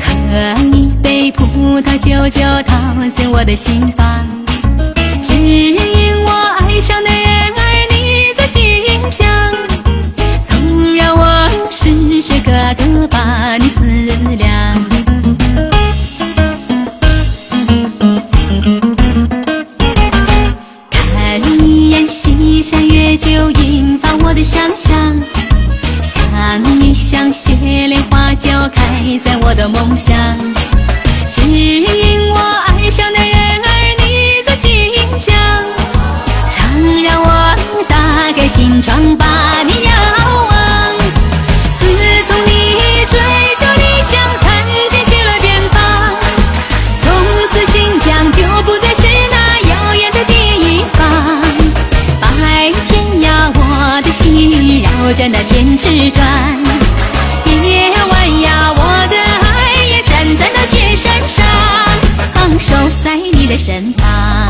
喝一杯葡萄酒就陶醉我的心房，只因我爱上的人儿你在心上，总让我时时刻刻把你思量。看一眼西山月，就引发我的想象。想一想雪莲花，就开在我的梦乡。只因我爱上的人儿你在心上，常让我打开心窗把你遥望。自从你追求理想，参进去了远方，从此新疆就不再是那遥远的地方。白天呀，我的心绕着那天池转；夜晚呀，我的爱也站在那铁山上，守在你的身旁。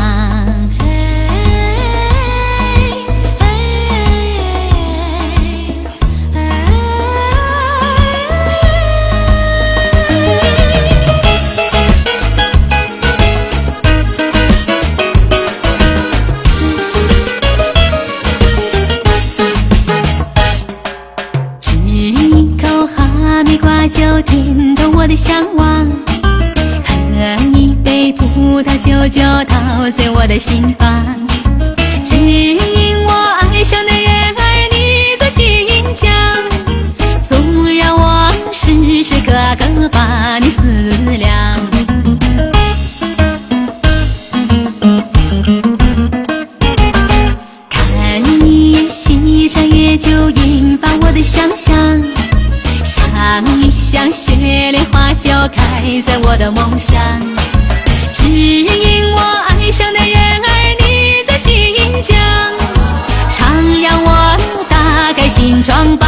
我的向往，喝一杯葡萄酒就陶醉我的心房。只因我爱上的人儿你在心疆，总让我时时刻刻把你思量。看你西山月，就引发我的想象像。一想雪莲花，就开在我的梦乡。只因我爱上的人儿你在新疆，常让我打开心窗把